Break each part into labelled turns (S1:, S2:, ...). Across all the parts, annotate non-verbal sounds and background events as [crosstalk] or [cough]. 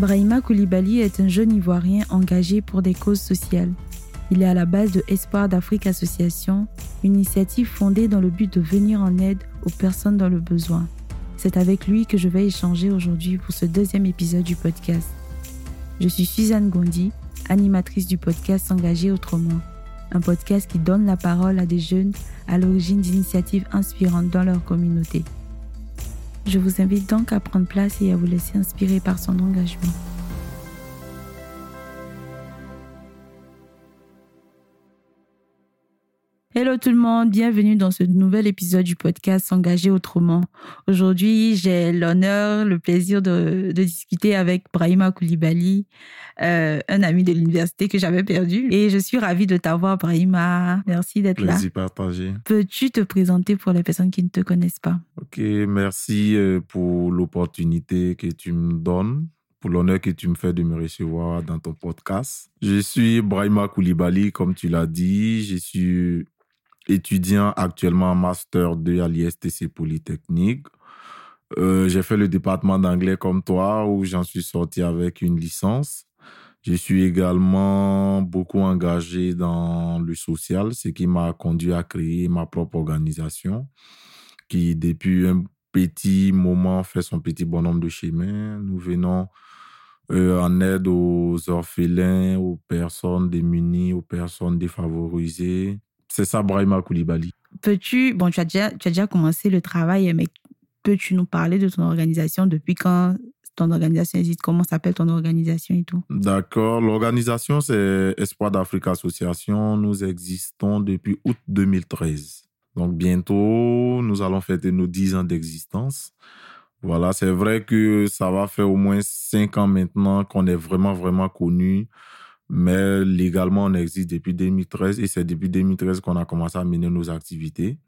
S1: Brahima Koulibaly est un jeune Ivoirien engagé pour des causes sociales. Il est à la base de Espoir d'Afrique Association, une initiative fondée dans le but de venir en aide aux personnes dans le besoin. C'est avec lui que je vais échanger aujourd'hui pour ce deuxième épisode du podcast. Je suis Suzanne Gondi, animatrice du podcast S'engager autrement, un podcast qui donne la parole à des jeunes à l'origine d'initiatives inspirantes dans leur communauté. Je vous invite donc à prendre place et à vous laisser inspirer par son engagement. Hello tout le monde, bienvenue dans ce nouvel épisode du podcast S'engager autrement. Aujourd'hui, j'ai l'honneur, le plaisir de, discuter avec Brahima Koulibaly, euh, un ami de l'université que j'avais perdu. Et je suis ravie de t'avoir, Brahima. Merci d'être là.
S2: Plaisir partagé.
S1: Peux-tu te présenter pour les personnes qui ne te connaissent pas?
S2: Ok, merci euh, pour l'opportunité que tu me donnes pour l'honneur que tu me fais de me recevoir dans ton podcast. Je suis Brahima Koulibaly, comme tu l'as dit. Je suis étudiant actuellement en Master 2 à l'ISTC Polytechnique. Euh, j'ai fait le département d'anglais comme toi, où j'en suis sorti avec une licence. Je suis également beaucoup engagé dans le social, ce qui m'a conduit à créer ma propre organisation, qui depuis un petit moment fait son petit bonhomme de chemin. Nous venons euh, en aide aux orphelins, aux personnes démunies, aux personnes défavorisées, c'est ça, Brahima Koulibaly.
S1: Peux-tu, bon, tu as, déjà, tu as déjà commencé le travail, mais peux-tu nous parler de ton organisation depuis quand ton organisation existe? Comment s'appelle ton organisation et tout?
S2: D'accord. L'organisation, c'est Espoir d'Afrique Association. Nous existons depuis août 2013. Donc, bientôt, nous allons fêter nos 10 ans d'existence. Voilà, c'est vrai que ça va faire au moins 5 ans maintenant qu'on est vraiment, vraiment connu mais légalement, on existe depuis 2013 et c'est depuis 2013 qu'on a commencé à mener nos activités.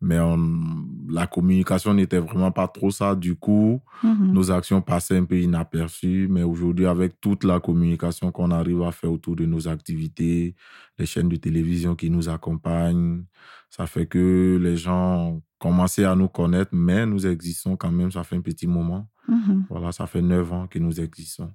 S2: Mais la communication n'était vraiment pas trop ça. Du coup, mm-hmm. nos actions passaient un peu inaperçues. Mais aujourd'hui, avec toute la communication qu'on arrive à faire autour de nos activités, les chaînes de télévision qui nous accompagnent, ça fait que les gens commencé à nous connaître, mais nous existons quand même. Ça fait un petit moment. Mm-hmm. Voilà, ça fait neuf ans que nous existons.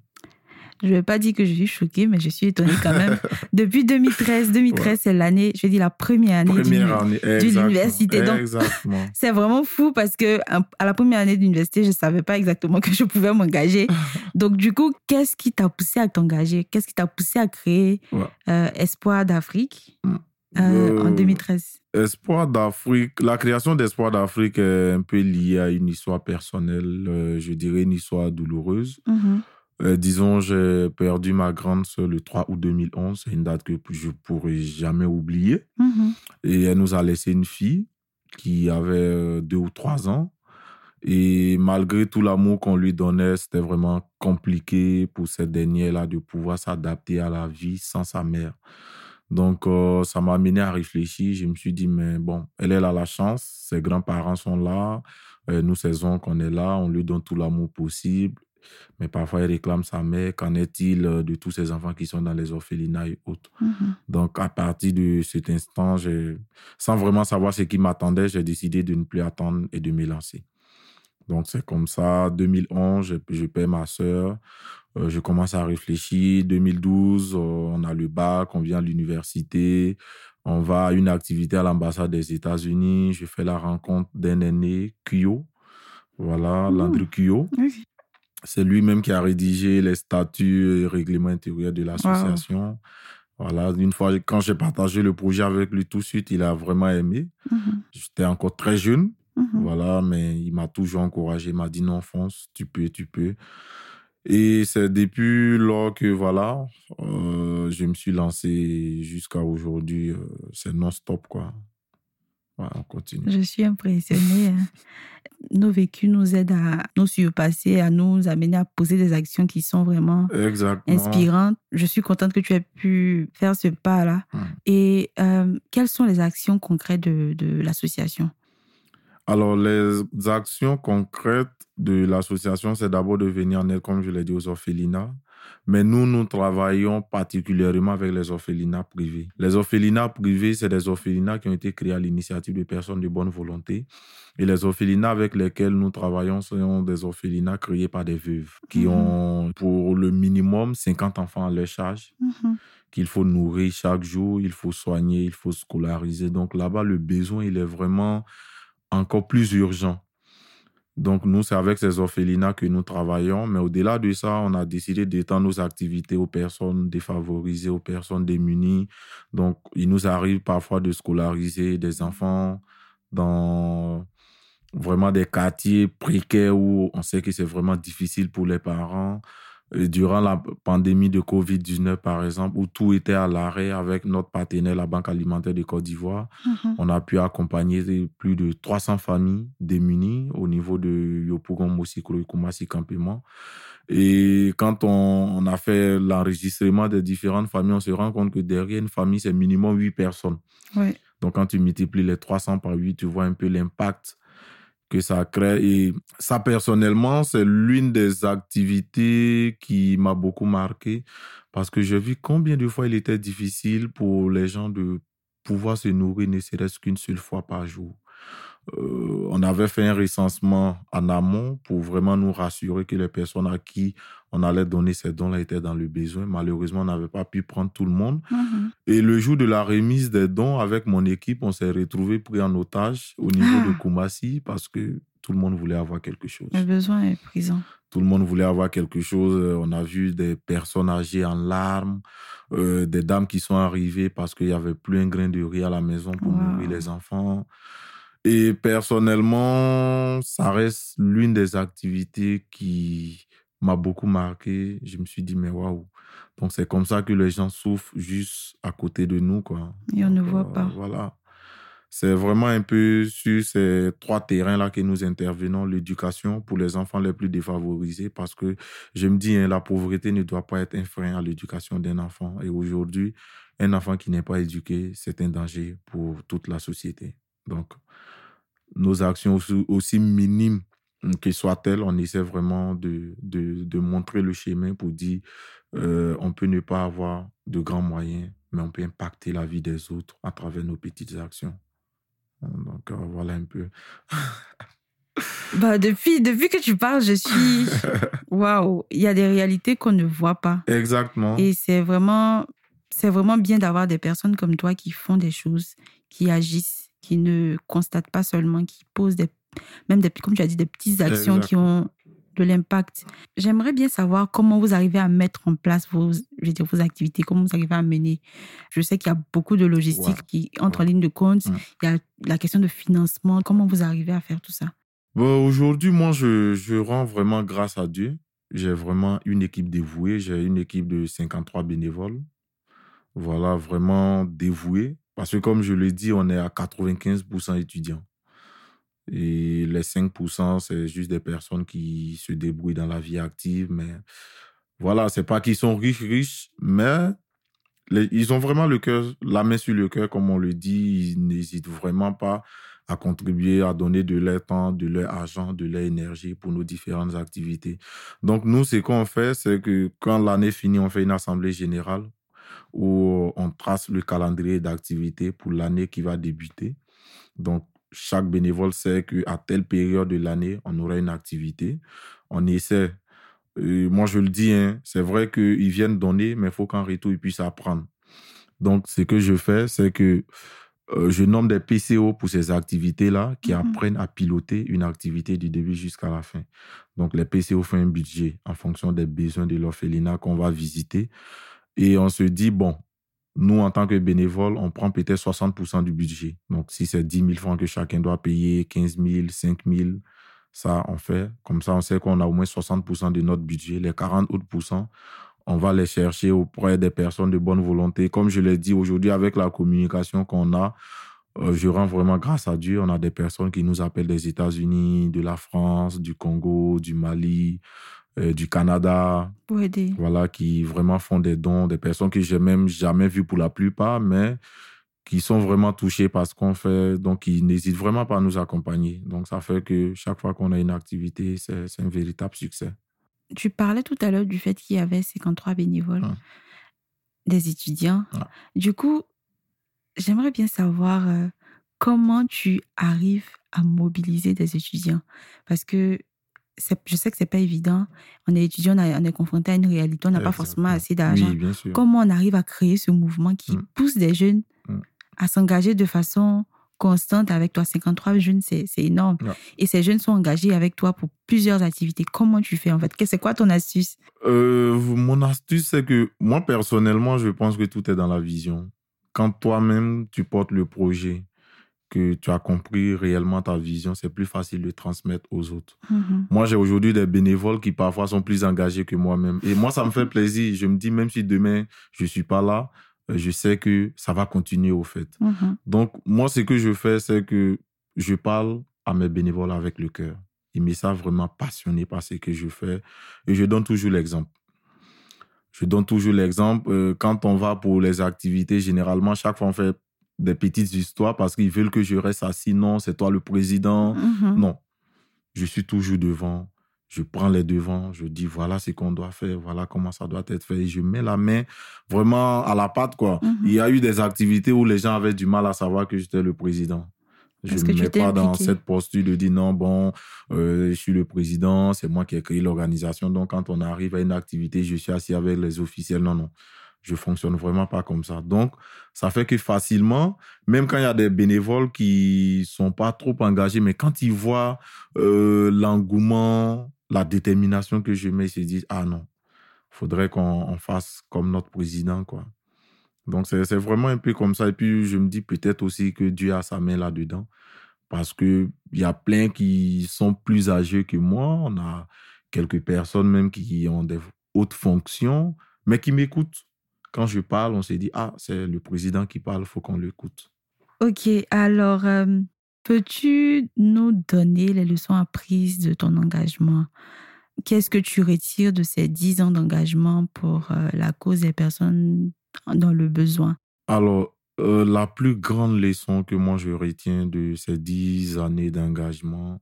S1: Je ne vais pas dire que je suis choquée, mais je suis étonnée quand même. [laughs] Depuis 2013, 2013, c'est l'année, je vais dire la première année de l'université. Donc, [laughs] c'est vraiment fou parce que à la première année d'université, je ne savais pas exactement que je pouvais m'engager. [laughs] Donc, du coup, qu'est-ce qui t'a poussé à t'engager? Qu'est-ce qui t'a poussé à créer euh, Espoir d'Afrique mm. euh, en 2013
S2: euh, Espoir d'Afrique, la création d'Espoir d'Afrique est un peu liée à une histoire personnelle, je dirais une histoire douloureuse. Mm-hmm. Euh, disons, j'ai perdu ma grande sœur le 3 août 2011. C'est une date que je pourrai jamais oublier. Mm-hmm. Et elle nous a laissé une fille qui avait euh, deux ou trois ans. Et malgré tout l'amour qu'on lui donnait, c'était vraiment compliqué pour cette dernière-là de pouvoir s'adapter à la vie sans sa mère. Donc, euh, ça m'a amené à réfléchir. Je me suis dit, mais bon, elle, elle a la chance, ses grands-parents sont là, nous, ses oncles, on est là, on lui donne tout l'amour possible mais parfois il réclame sa mère. Qu'en est-il euh, de tous ces enfants qui sont dans les orphelinats et autres mm-hmm. Donc, à partir de cet instant, sans vraiment savoir ce qui m'attendait, j'ai décidé de ne plus attendre et de me lancer. Donc, c'est comme ça. 2011, je, je perds ma soeur. Euh, je commence à réfléchir. 2012, euh, on a le bac, on vient à l'université. On va à une activité à l'ambassade des États-Unis. Je fais la rencontre d'un aîné, Kyo. Voilà, Landry Kyo. C'est lui-même qui a rédigé les statuts et règlements intérieurs de l'association. Voilà, une fois, quand j'ai partagé le projet avec lui tout de suite, il a vraiment aimé. Mhm. J'étais encore très jeune, mhm. voilà, mais il m'a toujours encouragé. Il m'a dit non, fonce, tu peux, tu peux. Et c'est depuis lors que, voilà, euh, je me suis lancé jusqu'à aujourd'hui. Euh, c'est non-stop, quoi on continue.
S1: Je suis impressionnée. Hein. Nos vécus nous aident à nous surpasser, à nous amener à poser des actions qui sont vraiment inspirantes. Je suis contente que tu aies pu faire ce pas-là. Et euh, quelles sont les actions concrètes de, de l'association?
S2: Alors, les actions concrètes de l'association, c'est d'abord de venir en aide, comme je l'ai dit, aux orphelinats. Mais nous, nous travaillons particulièrement avec les orphelinats privés. Les orphelinats privés, c'est des orphelinats qui ont été créés à l'initiative de personnes de bonne volonté. Et les orphelinats avec lesquels nous travaillons sont des orphelinats créés par des veuves qui mhm. ont pour le minimum 50 enfants à leur charge. Mhm. qu'il faut nourrir chaque jour, il faut soigner, il faut scolariser. Donc là-bas, le besoin, il est vraiment encore plus urgent. Donc, nous, c'est avec ces orphelinats que nous travaillons. Mais au-delà de ça, on a décidé d'étendre nos activités aux personnes défavorisées, aux personnes démunies. Donc, il nous arrive parfois de scolariser des enfants dans vraiment des quartiers précaires où on sait que c'est vraiment difficile pour les parents durant la pandémie de Covid-19, par exemple, où tout était à l'arrêt avec notre partenaire, la Banque alimentaire de Côte d'Ivoire, mhm. on a pu accompagner plus de 300 familles démunies au niveau de Yopougon, Mosikro et Kumasi Campement. Et quand on, a fait l'enregistrement des différentes familles, on se rend compte que derrière une famille, c'est minimum 8 personnes. Donc, quand tu multiplies les 300 par 8, tu vois un peu l'impact que ça crée. Et ça, personnellement, c'est l'une des activités qui m'a beaucoup marqué parce que j'ai vu combien de fois il était difficile pour les gens de pouvoir se nourrir ne serait-ce qu'une seule fois par jour. Euh, on avait fait un recensement en amont pour vraiment nous rassurer que les personnes à qui on allait donner ces dons-là étaient dans le besoin. Malheureusement, on n'avait pas pu prendre tout le monde. Mhm. Et le jour de la remise des dons, avec mon équipe, on s'est retrouvé pris en otage au niveau de ah. Koumassi parce que tout le monde voulait avoir quelque chose.
S1: Le besoin est présent.
S2: Tout le monde voulait avoir quelque chose. Euh, on a vu des personnes âgées en larmes, euh, des dames qui sont arrivées parce qu'il n'y avait plus un grain de riz à la maison pour nourrir les enfants. Et personnellement, ça reste l'une des activités qui m'a beaucoup marqué. Je me suis dit, mais waouh. Donc, c'est comme ça que les gens souffrent juste à côté de nous. Quoi.
S1: Et on ne voit euh, pas.
S2: Voilà. C'est vraiment un peu sur ces trois terrains-là que nous intervenons, l'éducation pour les enfants les plus défavorisés, parce que je me dis, hein, la pauvreté ne doit pas être un frein à l'éducation d'un enfant. Et aujourd'hui, un enfant qui n'est pas éduqué, c'est un danger pour toute la société. Donc, nos actions aussi, minimes que soient-elles, on essaie vraiment de, de, montrer le chemin pour dire euh, on peut ne pas avoir de grands moyens, mais on peut impacter la vie des autres à travers nos petites actions. Donc euh, voilà un peu. [laughs]
S1: bah, depuis, depuis que tu parles, je suis. [laughs] Waouh! Il y a des réalités qu'on ne voit pas.
S2: Exactement.
S1: Et c'est vraiment, c'est vraiment bien d'avoir des personnes comme toi qui font des choses, qui agissent qui ne constatent pas seulement, qui posent des, même des, comme tu as dit, des petites actions qui ont de l'impact. J'aimerais bien savoir comment vous arrivez à mettre en place vos, je dire, vos activités, comment vous arrivez à mener. Je sais qu'il y a beaucoup de logistique qui entre en ligne de compte. Il y a la question de financement. Comment vous arrivez à faire tout ça?
S2: Bon, Aujourd'hui, moi, je, je rends vraiment grâce à Dieu. J'ai vraiment une équipe dévouée. J'ai une équipe de 53 bénévoles. Voilà, vraiment dévouée. Parce que comme je l'ai dit, on est à 95% étudiants. Et les 5%, c'est juste des personnes qui se débrouillent dans la vie active. Mais voilà, c'est pas qu'ils sont riches, riches, mais ils ont vraiment le cœur, la main sur le cœur, comme on le dit. Ils n'hésitent vraiment pas à contribuer, à donner de leur temps, de leur argent, de leur énergie pour nos différentes activités. Donc, nous, ce qu'on fait, c'est que quand l'année finit, on fait une assemblée générale où on trace le calendrier d'activité pour l'année qui va débuter. Donc, chaque bénévole sait qu'à telle période de l'année, on aura une activité. On essaie. moi, je le dis, hein, c'est vrai qu'ils viennent donner, mais il faut qu'en retour, ils puissent apprendre. Donc, ce que je fais, c'est que euh, je nomme des PCO pour ces activités-là qui mhm. apprennent à piloter une activité du début jusqu'à la fin. Donc, les PCO font un budget en fonction des besoins de l'orphelinat qu'on va visiter. Et on se dit, bon, nous, en tant que bénévoles, on prend peut-être 60% du budget. Donc, si c'est 10 000 francs que chacun doit payer, 15 000, 5 000, ça, on fait. Comme ça, on sait qu'on a au moins 60% de notre budget. Les 40 autres on va les chercher auprès des personnes de bonne volonté. Comme je l'ai dit aujourd'hui, avec la communication qu'on a, euh, je rends vraiment grâce à Dieu. On a des personnes qui nous appellent des États-Unis, de la France, du Congo, du Mali, euh, du Canada. Voilà, qui vraiment font des dons, des personnes que j'ai même jamais vues pour la plupart, mais qui sont vraiment touchées par ce qu'on fait. Donc, ils n'hésitent vraiment pas à nous accompagner. Donc, ça fait que chaque fois qu'on a une activité, c'est un véritable succès.
S1: tu parlais tout à l'heure du fait qu'il y avait 53 bénévoles, hum. des étudiants. Du coup, j'aimerais bien savoir euh, comment tu arrives à mobiliser des étudiants? Parce que je sais que c'est pas évident. On est étudiant, on, est confronté à une réalité, on n'a pas forcément assez d'argent. Comment on arrive à créer ce mouvement qui hum. pousse des jeunes hum. à s'engager de façon constante avec toi? 53 jeunes, c'est énorme. Et ces jeunes sont engagés avec toi pour plusieurs activités. Comment tu fais en fait? C'est quoi ton astuce?
S2: Euh, Mon astuce, c'est que moi, personnellement, je pense que tout est dans la vision. Quand toi-même, tu portes le projet, que tu as compris réellement ta vision, c'est plus facile de transmettre aux autres. Mm-hmm. Moi, j'ai aujourd'hui des bénévoles qui parfois sont plus engagés que moi-même. Et moi, ça me fait plaisir. Je me dis, même si demain, je ne suis pas là, euh, je sais que ça va continuer au fait. Mm-hmm. Donc, moi, ce que je fais, c'est que je parle à mes bénévoles avec le cœur. Ils me savent vraiment passionnés par ce que je fais et je donne toujours l'exemple. Je donne toujours l'exemple. Euh, quand on va pour les activités, généralement, chaque fois, on fait des petites histoires parce qu'ils veulent que je reste assis. Non, c'est toi le président. Mm-hmm. Non, je suis toujours devant je prends les devants, je dis voilà ce qu'on doit faire, voilà comment ça doit être fait. Et je mets la main vraiment à la pâte, quoi. Mhm. Il y a eu des activités où les gens avaient du mal à savoir que j'étais le président. Je ne me mets pas dans cette posture de dire non, bon, euh, je suis le président, c'est moi qui ai créé l'organisation. Donc, quand on arrive à une activité, je suis assis avec les officiels. Non, non je fonctionne vraiment pas comme ça. Donc, ça fait que facilement, même quand il y a des bénévoles qui sont pas trop engagés, mais quand ils voient euh, l'engouement, la détermination que je mets, ils se disent, ah non, faudrait qu'on fasse comme notre président, quoi. Donc, c'est vraiment un peu comme ça. Et puis, je me dis peut-être aussi que Dieu a sa main là-dedans. Parce qu'il y a plein qui sont plus âgés que moi. On a quelques personnes même qui ont des hautes fonctions, mais qui m'écoutent. Quand je parle, on se dit, ah, c'est le président qui parle, il faut qu'on l'écoute.
S1: Ok, alors, euh, Peux-tu nous donner les leçons apprises de ton engagement? Qu'est-ce que tu retires de ces dix ans d'engagement pour euh, la cause des personnes dans le besoin?
S2: Alors, euh, la plus grande leçon que moi je retiens de ces dix années d'engagement,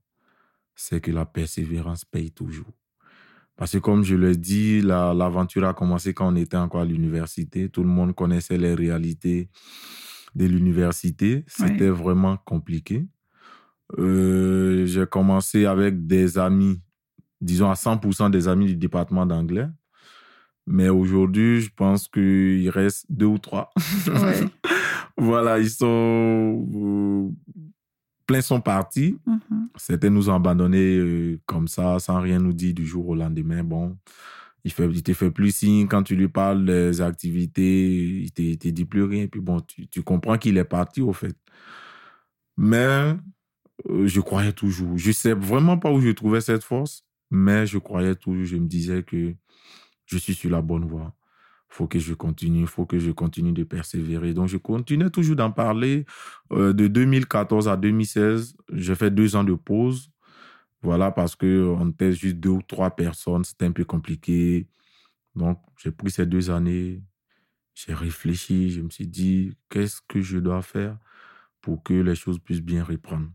S2: c'est que la persévérance paye toujours. Parce que comme je l'ai dit, l'aventure a commencé quand on était encore à l'université. Tout le monde connaissait les réalités de l'université. C'était vraiment compliqué. Euh, j'ai commencé avec des amis, disons à 100% des amis du département d'anglais. Mais aujourd'hui, je pense qu'il reste deux ou trois. [laughs] voilà, ils sont. Plein sont partis. Mm-hmm. Certains nous ont abandonnés euh, comme ça, sans rien nous dire du jour au lendemain. Bon, il ne te fait plus signe. Quand tu lui parles des activités, il ne te, dit plus rien. Puis bon, tu, tu comprends qu'il est parti, au fait. Mais euh, je croyais toujours. Je sais vraiment pas où je trouvais cette force, mais je croyais toujours. Je me disais que je suis sur la bonne voie. Faut que je continue, faut que je continue de persévérer. Donc, je continuais toujours d'en parler. Euh, de 2014 à 2016, j'ai fait deux ans de pause. Voilà, parce qu'on était juste deux ou trois personnes, c'était un peu compliqué. Donc, j'ai pris ces deux années, j'ai réfléchi, je me suis dit, qu'est-ce que je dois faire pour que les choses puissent bien reprendre?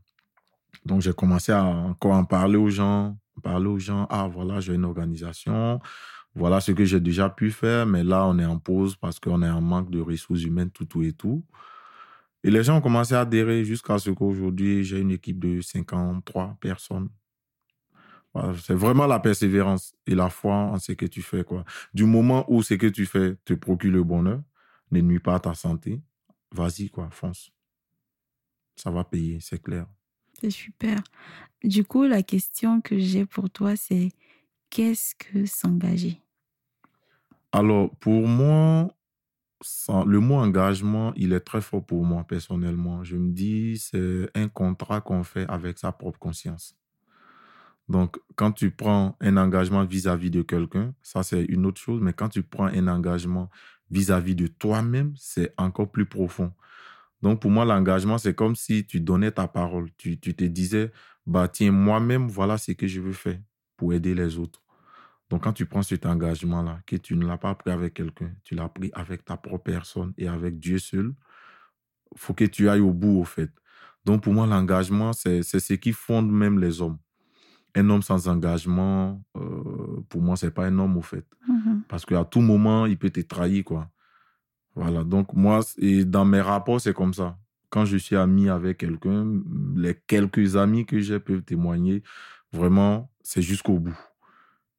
S2: Donc, j'ai commencé à encore en parler aux gens, parler aux gens, ah, voilà, j'ai une organisation, voilà ce que j'ai déjà pu faire, mais là, on est en pause parce qu'on est en manque de ressources humaines, tout, tout et tout. Et les gens ont commencé à adhérer jusqu'à ce qu'aujourd'hui, j'ai une équipe de 53 personnes. c'est vraiment la persévérance et la foi en ce que tu fais. Quoi. Du moment où ce que tu fais te procure le bonheur, ne nuit pas à ta santé, vas-y, quoi, fonce. Ça va payer, c'est clair.
S1: C'est super. Du coup, la question que j'ai pour toi, c'est qu'est-ce que s'engager?
S2: Alors, pour moi, le mot engagement, il est très fort pour moi personnellement. Je me dis, c'est un contrat qu'on fait avec sa propre conscience. Donc, quand tu prends un engagement vis-à-vis de quelqu'un, ça c'est une autre chose, mais quand tu prends un engagement vis à -vis de toi-même, c'est encore plus profond. Donc, pour moi, l'engagement, c'est comme si tu donnais ta parole. Tu, te disais, bah, tiens, moi-même, voilà ce que je veux faire pour aider les autres. Donc, quand tu prends cet engagement-là, que tu ne l'as pas pris avec quelqu'un, tu l'as pris avec ta propre personne et avec Dieu seul, faut que tu ailles au bout, au fait. Donc, pour moi, l'engagement, c'est ce qui fonde même les hommes. un homme sans engagement, euh, pour moi, c'est pas un homme, au fait. Mm-hmm. Parce qu'à tout moment, il peut te trahir, quoi. Voilà. Donc, moi, et dans mes rapports, c'est comme ça. Quand je suis ami avec quelqu'un, les quelques amis que j'ai peuvent témoigner, vraiment, c'est jusqu'au bout.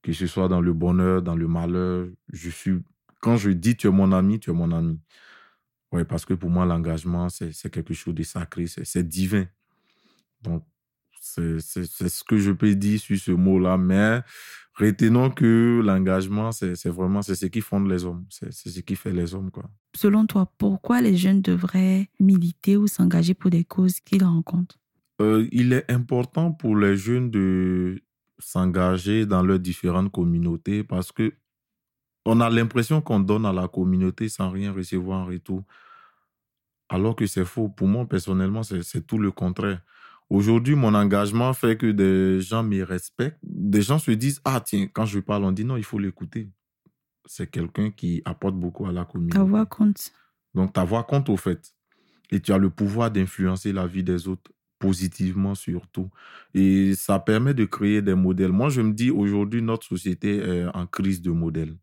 S2: Que ce soit dans le bonheur, dans le malheur, je suis. Quand je dis tu es mon ami, tu es mon ami. Oui, parce que pour moi, l'engagement, c'est quelque chose de sacré, c'est divin. Donc, c'est ce que je peux dire sur ce mot-là. Mais retenons que l'engagement, c'est vraiment c'est ce qui fonde les hommes. C'est ce qui fait les hommes. Quoi.
S1: Selon toi, pourquoi les jeunes devraient militer ou s'engager pour des causes qu'ils rencontrent?
S2: Euh, Il est important pour les jeunes de s'engager dans leurs différentes communautés parce que on a l'impression qu'on donne à la communauté sans rien recevoir en retour. Alors que c'est faux. Pour moi, personnellement, c'est tout le contraire. Aujourd'hui, mon engagement fait que des gens me respectent. Des gens se disent, ah tiens, quand je parle, on dit non, il faut l'écouter. C'est quelqu'un qui apporte beaucoup à la communauté.
S1: Ta voix compte.
S2: Donc ta voix compte au fait. Et tu as le pouvoir d'influencer la vie des autres positivement surtout. Et ça permet de créer des modèles. Moi, je me dis, aujourd'hui, notre société est en crise de modèles.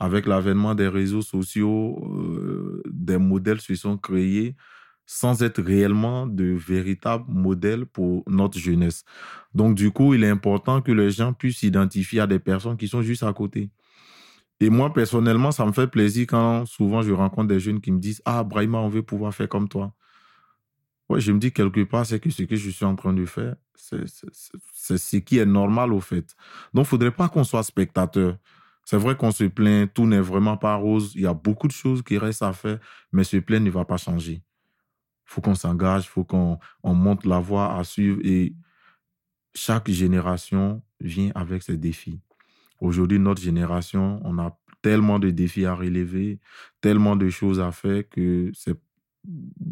S2: Avec l'avènement des réseaux sociaux, euh, des modèles se sont créés sans être réellement de véritables modèles pour notre jeunesse. Donc, du coup, il est important que les gens puissent s'identifier à des personnes qui sont juste à côté. Et moi, personnellement, ça me fait plaisir quand souvent je rencontre des jeunes qui me disent Ah, Brahima, on veut pouvoir faire comme toi. Je me dis quelque part, c'est que ce que je suis en train de faire, c'est ce qui est normal au fait. Donc, il ne faudrait pas qu'on soit spectateur. C'est vrai qu'on se plaint, tout n'est vraiment pas rose. Il y a beaucoup de choses qui restent à faire, mais se plaindre ne va pas changer faut qu'on s'engage, il faut qu'on on monte la voie à suivre. Et chaque génération vient avec ses défis. Aujourd'hui, notre génération, on a tellement de défis à relever, tellement de choses à faire que c'est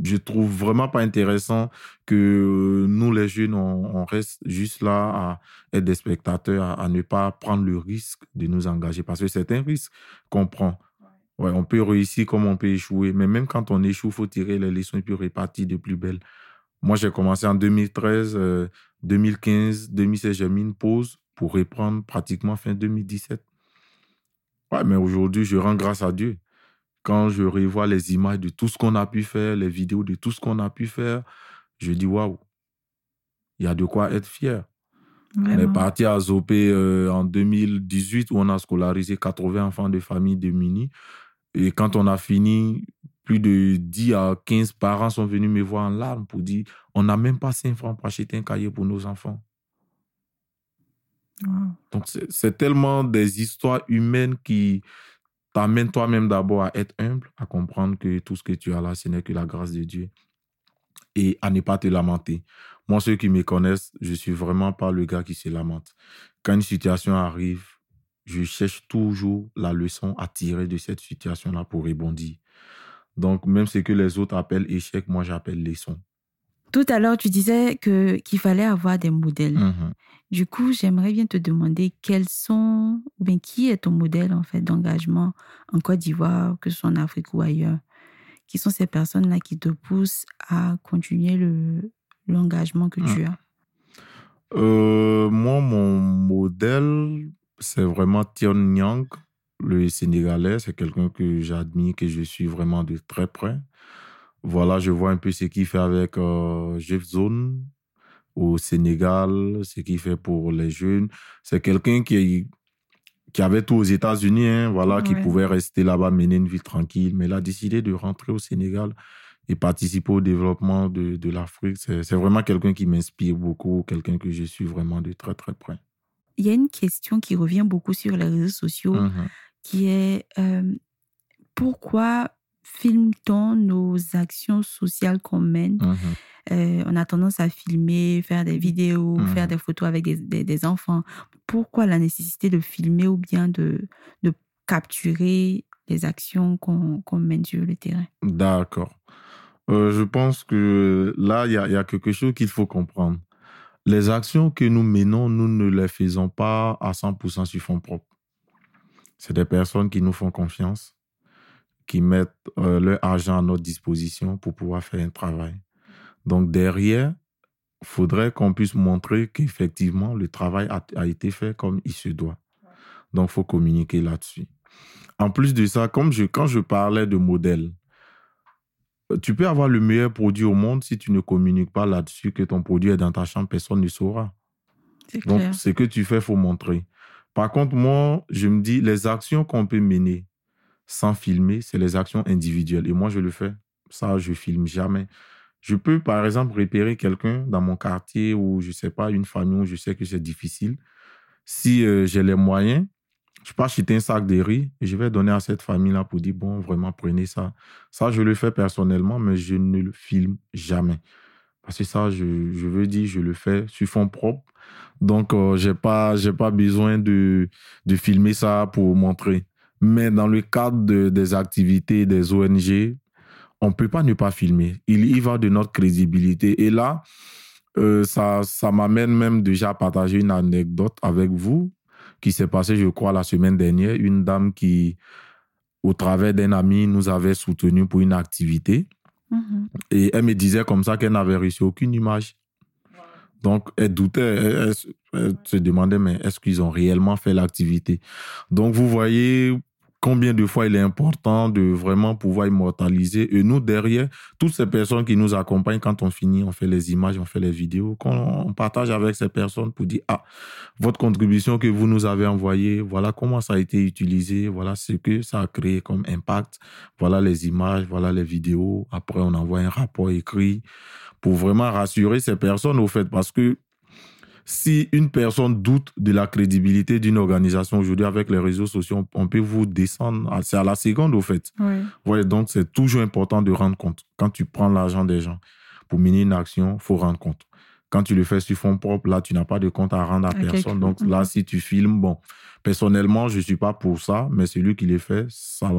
S2: je trouve vraiment pas intéressant que nous, les jeunes, on, reste juste là à être des spectateurs, à, ne pas prendre le risque de nous engager parce que c'est un risque qu'on prend. Ouais, on peut réussir comme on peut échouer, mais même quand on échoue, il faut tirer les leçons et puis repartir de plus belle. Moi, j'ai commencé en 2013, 2015, 2016, j'ai mis une pause pour reprendre pratiquement fin 2017. Ouais, mais aujourd'hui, je rends grâce à Dieu. Quand je revois les images de tout ce qu'on a pu faire, les vidéos de tout ce qu'on a pu faire, je dis waouh, il y a de quoi être fier. On est parti à Zopé euh, en 2018 où on a scolarisé 80 enfants de familles démunies. Et quand on a fini, plus de 10 à 15 parents sont venus me voir en larmes pour dire on n'a même pas 5 francs pour acheter un cahier pour nos enfants. Donc, c'est tellement des histoires humaines qui t'amènent toi-même d'abord à être humble, à comprendre que tout ce que tu as là, ce n'est que la grâce de Dieu et à ne pas te lamenter. Moi, ceux qui me connaissent, je suis vraiment pas le gars qui se lamente. Quand une situation arrive, je cherche toujours la leçon à tirer de cette situation-là pour rebondir. Donc, même ce que les autres appellent échec, moi, j'appelle leçon.
S1: Tout à l'heure, tu disais que qu'il fallait avoir des modèles. Mmh du coup, j'aimerais bien te demander quels sont, ben, qui est ton modèle en fait d'engagement en Côte d'Ivoire, que ce soit en Afrique ou ailleurs? Qui sont ces personnes-là qui te poussent à continuer le l'engagement que tu mmh. as?
S2: Euh, Moi, mon modèle, c'est vraiment Tion Nyang, le Sénégalais. C'est quelqu'un que j'admire, que je suis vraiment de très près. Voilà, je vois un peu ce qu'il fait avec euh, Jeff Zone au Sénégal, ce qu'il fait pour les jeunes. C'est quelqu'un qui, qui avait tout aux États-Unis, hein, voilà, qui pouvait rester là-bas, mener une vie tranquille, mais il a décidé de rentrer au Sénégal et participer au développement de, de l'Afrique. C'est vraiment quelqu'un qui m'inspire beaucoup, quelqu'un que je suis vraiment de très, très près
S1: il y a une question qui revient beaucoup sur les réseaux sociaux, mmh qui est euh, pourquoi filme-t-on nos actions sociales qu'on mène mmh euh, On a tendance à filmer, faire des vidéos, mmh faire des photos avec des, des, enfants. Pourquoi la nécessité de filmer ou bien de, de capturer les actions qu'on mène sur le terrain?
S2: D'accord. Euh, je pense que là, il y, y a quelque chose qu'il faut comprendre les actions que nous menons, nous ne les faisons pas à 100% sur fond propre. C'est des personnes qui nous font confiance, qui mettent euh, leur argent à notre disposition pour pouvoir faire un travail. Donc derrière, faudrait qu'on puisse montrer qu'effectivement, le travail a, été fait comme il se doit. Donc, il faut communiquer là-dessus. En plus de ça, comme je, quand je parlais de modèle, tu peux avoir le meilleur produit au monde si tu ne communiques pas là-dessus que ton produit est dans ta chambre, personne ne saura. Donc, ce que tu fais, il faut montrer. Par contre, moi, je me dis, les actions qu'on peut mener sans filmer, c'est les actions individuelles. Et moi, je le fais. Ça, je filme jamais. Je peux, par exemple, repérer quelqu'un dans mon quartier ou, je ne sais pas, une famille où je sais que c'est difficile. Si euh, j'ai les moyens, je peux acheter un sac de riz et je vais donner à cette famille-là pour dire, bon, vraiment, prenez ça. Ça, je le fais personnellement, mais je ne le filme jamais. Parce que ça, je, veux dire, je le fais sur fond propre. Donc, euh, je n'ai pas, besoin de filmer ça pour montrer. Mais dans le cadre des activités des ONG, on ne peut pas ne pas filmer. Il y va de notre crédibilité. Et là, euh, ça, ça m'amène même déjà à partager une anecdote avec vous qui s'est passée, je crois, la semaine dernière. Une dame qui, au travers d'un ami, nous avait soutenu pour une activité. Mm-hmm. Et elle me disait comme ça qu'elle n'avait reçu aucune image. Donc, elle doutait, elle, elle se demandait, mais est-ce qu'ils ont réellement fait l'activité? Donc, vous voyez, combien de fois il est important de vraiment pouvoir immortaliser. Et nous, derrière, toutes ces personnes qui nous accompagnent, quand on finit, on fait les images, on fait les vidéos, qu'on partage avec ces personnes pour dire, ah, votre contribution que vous nous avez envoyée, voilà comment ça a été utilisé, voilà ce que ça a créé comme impact, voilà les images, voilà les vidéos. Après, on envoie un rapport écrit pour vraiment rassurer ces personnes, au fait, parce que si une personne doute de la crédibilité d'une organisation aujourd'hui avec les réseaux sociaux, on peut vous descendre. C'est à la seconde, au fait. Oui. donc, c'est toujours important de rendre compte. Quand tu prends l'argent des gens pour mener une action, il faut rendre compte. Quand tu le fais sur fond propre, là, tu n'as pas de compte à rendre à personne. Donc, là, si tu filmes, bon, personnellement, je ne suis pas pour ça, mais celui qui le fait, ça,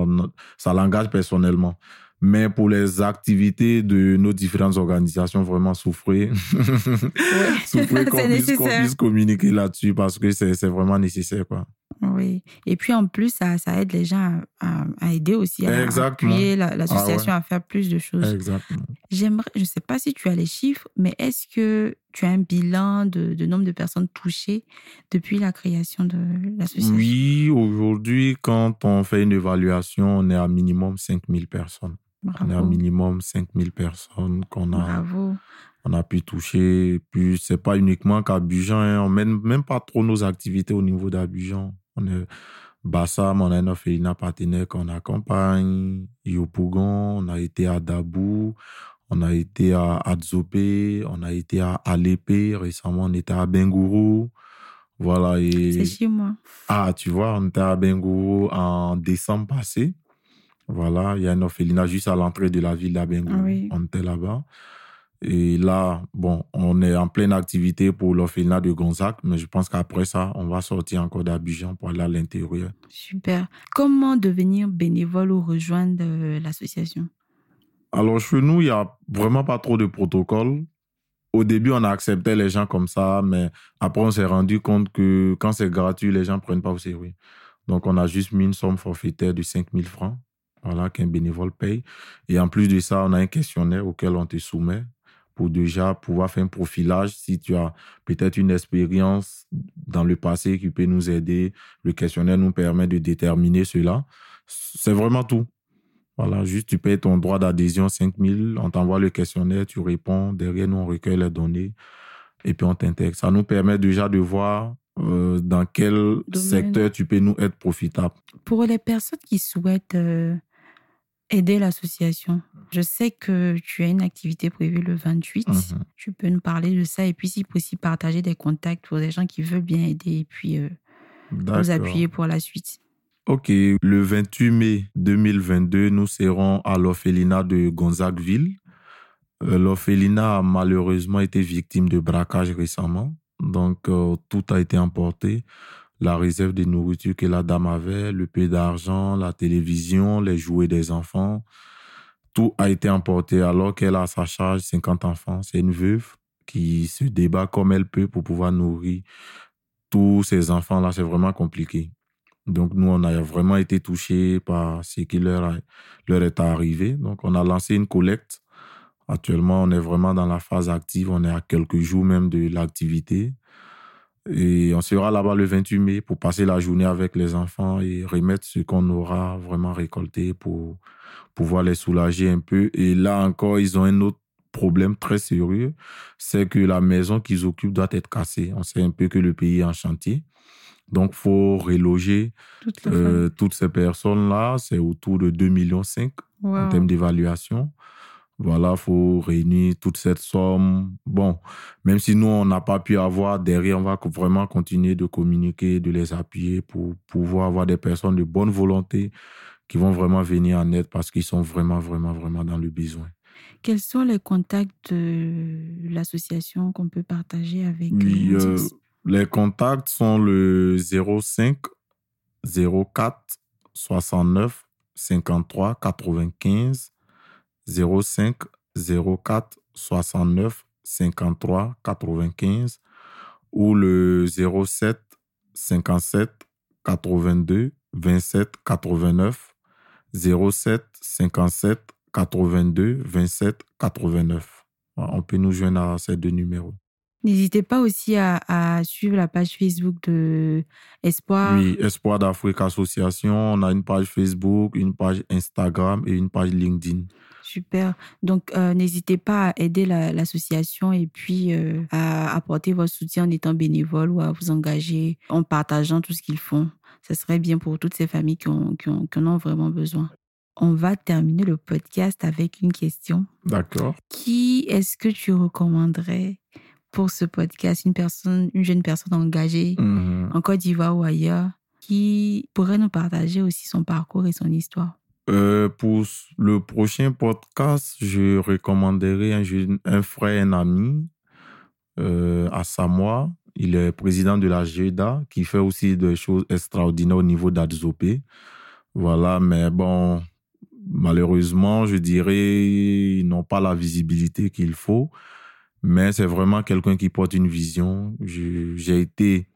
S2: ça l'engage personnellement. Mais pour les activités de nos différentes organisations, vraiment souffrir. [laughs] souffrir qu'on puisse, communiquer là-dessus parce que c'est vraiment nécessaire. Quoi.
S1: Oui. Et puis en plus, ça, ça aide les gens à, à aider aussi, à, appuyer l'association à faire plus de choses.
S2: Exactement.
S1: J'aimerais, je ne sais pas si tu as les chiffres, mais est-ce que tu as un bilan de, de, nombre de personnes touchées depuis la création de l'association?
S2: Oui, aujourd'hui, quand on fait une évaluation, on est à minimum 5000 personnes. On est un minimum 5000 personnes qu'on a, on a pu toucher. Puis, c'est pas uniquement qu'Abidjan. Hein. On mène même pas trop nos activités au niveau d'Abidjan. On est Bassam, on a une orphelinat partenaire qu'on accompagne. Yopougon, on a été à Dabou. On a été à Adzopé. On a été à Alépé. Récemment, on était à Bengourou. Voilà.
S1: C'est chez moi.
S2: Ah, tu vois, on était à Bengourou en décembre passé. Voilà, il y a une orphelinat juste à l'entrée de la ville d'Abengo. On était là-bas. Et là, bon, on est en pleine activité pour l'orphelinat de Gonzac, mais je pense qu'après ça, on va sortir encore d'Abidjan pour aller à l'intérieur.
S1: Super. Comment devenir bénévole ou rejoindre euh, l'association?
S2: Alors, chez nous, il n'y a vraiment pas trop de protocole. Au début, on a accepté les gens comme ça, mais après, on s'est rendu compte que quand c'est gratuit, les gens ne prennent pas au sérieux. Donc, on a juste mis une somme forfaitaire de 5000 francs voilà, qu'un bénévole paye. Et en plus de ça, on a un questionnaire auquel on te soumet pour déjà pouvoir faire un profilage. Si tu as peut-être une expérience dans le passé qui peut nous aider, le questionnaire nous permet de déterminer cela. C'est vraiment tout. Voilà, juste tu payes ton droit d'adhésion 5000, on t'envoie le questionnaire, tu réponds, derrière nous on recueille les données et puis on t'intègre. Ça nous permet déjà de voir euh, dans quel secteur tu peux nous être profitable.
S1: Pour les personnes qui souhaitent euh, aider l'association. Je sais que tu as une activité prévue le 28. Mhm. Tu peux nous parler de ça et puis, si possible, partager des contacts pour des gens qui veulent bien aider et puis euh, nous appuyer pour la suite.
S2: Ok, le 28 mai 2022, nous serons à l'orphelinat de Gonzagueville. Euh, l'orphelinat a malheureusement été victime de braquage récemment, donc euh, tout a été emporté la réserve de nourriture que la dame avait, le peu d'argent, la télévision, les jouets des enfants. Tout a été emporté alors qu'elle a à sa charge 50 enfants. C'est une veuve qui se débat comme elle peut pour pouvoir nourrir tous ces enfants-là. C'est vraiment compliqué. Donc, nous, on a vraiment été touchés par ce qui leur, leur est arrivé. Donc, on a lancé une collecte Actuellement, on est vraiment dans la phase active. On est à quelques jours même de l'activité. Et on sera là-bas le 28 mai pour passer la journée avec les enfants et remettre ce qu'on aura vraiment récolté pour pouvoir les soulager un peu. Et là encore, ils ont un autre problème très sérieux, c'est que la maison qu'ils occupent doit être cassée. On sait un peu que le pays est en chantier. Donc, faut reloger euh, toutes ces personnes-là. C'est autour de 2,5 millions en termes d'évaluation. Voilà, faut réunir toute cette somme. Bon, même si nous, on n'a pas pu avoir derrière, on va vraiment continuer de communiquer, de les appuyer pour pouvoir avoir des personnes de bonne volonté qui vont vraiment venir en aide parce qu'ils sont vraiment, vraiment, vraiment dans le besoin.
S1: Quels sont les contacts de l'association qu'on peut partager avec
S2: oui, euh, Les contacts sont le 05 04 69 53 95 05 04 69 53 95 ou le 07 57 82 27 89 07 57 82 27 89. On peut nous joindre à ces deux numéros.
S1: N'hésitez pas aussi à, suivre la page Facebook de Espoir.
S2: Oui, Espoir d'Afrique Association. On a une page Facebook, une page Instagram et une page LinkedIn.
S1: Super. Donc, euh, n'hésitez pas à aider l'association et puis euh, à apporter votre soutien en étant bénévole ou à vous engager en partageant tout ce qu'ils font. Ce serait bien pour toutes ces familles qui, qui en ont vraiment besoin. On va terminer le podcast avec une question.
S2: D'accord.
S1: Qui est-ce que tu recommanderais pour ce podcast, une personne, une jeune personne engagée mhm. en Côte d'Ivoire ou ailleurs, qui pourrait nous partager aussi son parcours et son histoire?
S2: Euh, pour le prochain podcast, je recommanderais un, un frère, un ami euh, à Samoa. Il est président de la GEDA, qui fait aussi des choses extraordinaires au niveau d'Adzopé. Voilà, mais bon, malheureusement, je dirais, ils n'ont pas la visibilité qu'il faut mais c'est vraiment quelqu'un qui porte une vision. J'ai été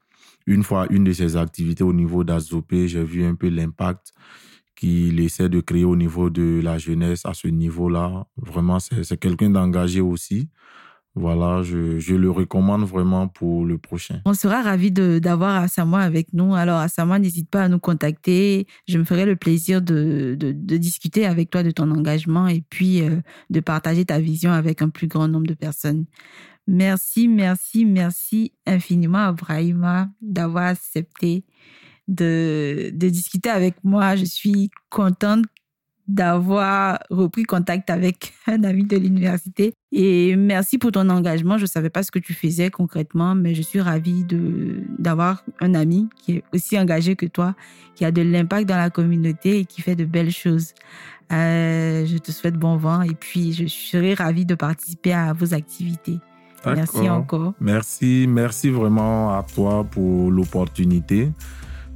S2: une fois une de ses activités au niveau d'Azopé, j'ai vu un peu l'impact qu'il essaie de créer au niveau de la jeunesse à ce niveau-là. Vraiment, c'est quelqu'un d'engagé aussi. Voilà, je, le recommande vraiment pour le prochain.
S1: On sera ravis d'avoir Asama avec nous. Alors, Asama, n'hésite pas à nous contacter. Je me ferai le plaisir de, discuter avec toi de ton engagement et puis euh, de partager ta vision avec un plus grand nombre de personnes. Merci, merci, merci infiniment à Brahima d'avoir accepté de, de discuter avec moi. Je suis contente d'avoir repris contact avec [laughs] un ami de l'université. Et merci pour ton engagement. Je ne savais pas ce que tu faisais concrètement, mais je suis ravie de, d'avoir un ami qui est aussi engagé que toi, qui a de l'impact dans la communauté et qui fait de belles choses. Euh, je te souhaite bon vent et puis je serai ravie de participer à vos activités. Merci encore.
S2: Merci, merci vraiment à toi pour l'opportunité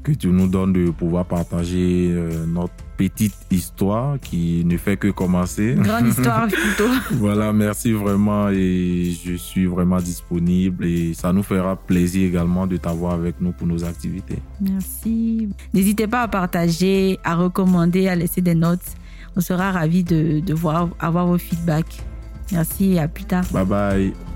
S2: que tu nous donnes de pouvoir partager euh, notre petite histoire qui ne fait que commencer.
S1: Grande [laughs] histoire plutôt.
S2: voilà, merci vraiment et je suis vraiment disponible et ça nous fera plaisir également de t'avoir avec nous pour nos activités.
S1: Merci. N'hésitez pas à partager, à recommander, à laisser des notes. On sera ravis de, de voir, avoir vos feedbacks. Merci et à plus tard.
S2: Bye bye.